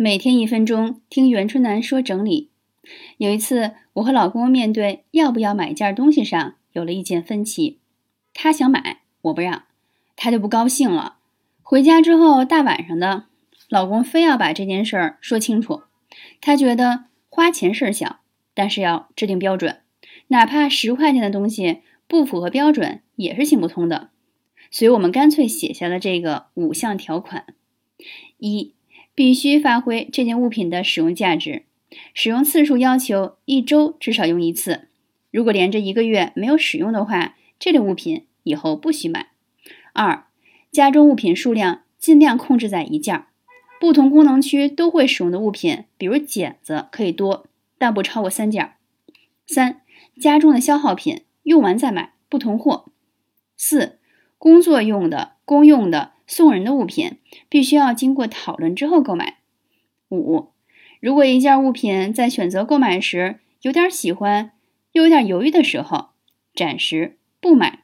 每天一分钟，听袁春楠说整理。有一次，我和老公面对要不要买件东西上有了意见分歧。他想买，我不让，他就不高兴了。回家之后，大晚上的，老公非要把这件事儿说清楚。他觉得花钱事儿小，但是要制定标准，哪怕十块钱的东西不符合标准也是行不通的。所以我们干脆写下了这个五项条款：一。必须发挥这件物品的使用价值，使用次数要求一周至少用一次。如果连着一个月没有使用的话，这类物品以后不许买。二、家中物品数量尽量控制在一件，不同功能区都会使用的物品，比如剪子可以多，但不超过三件。三、家中的消耗品用完再买，不同货。四、工作用的、公用的。送人的物品必须要经过讨论之后购买。五，如果一件物品在选择购买时有点喜欢，又有点犹豫的时候，暂时不买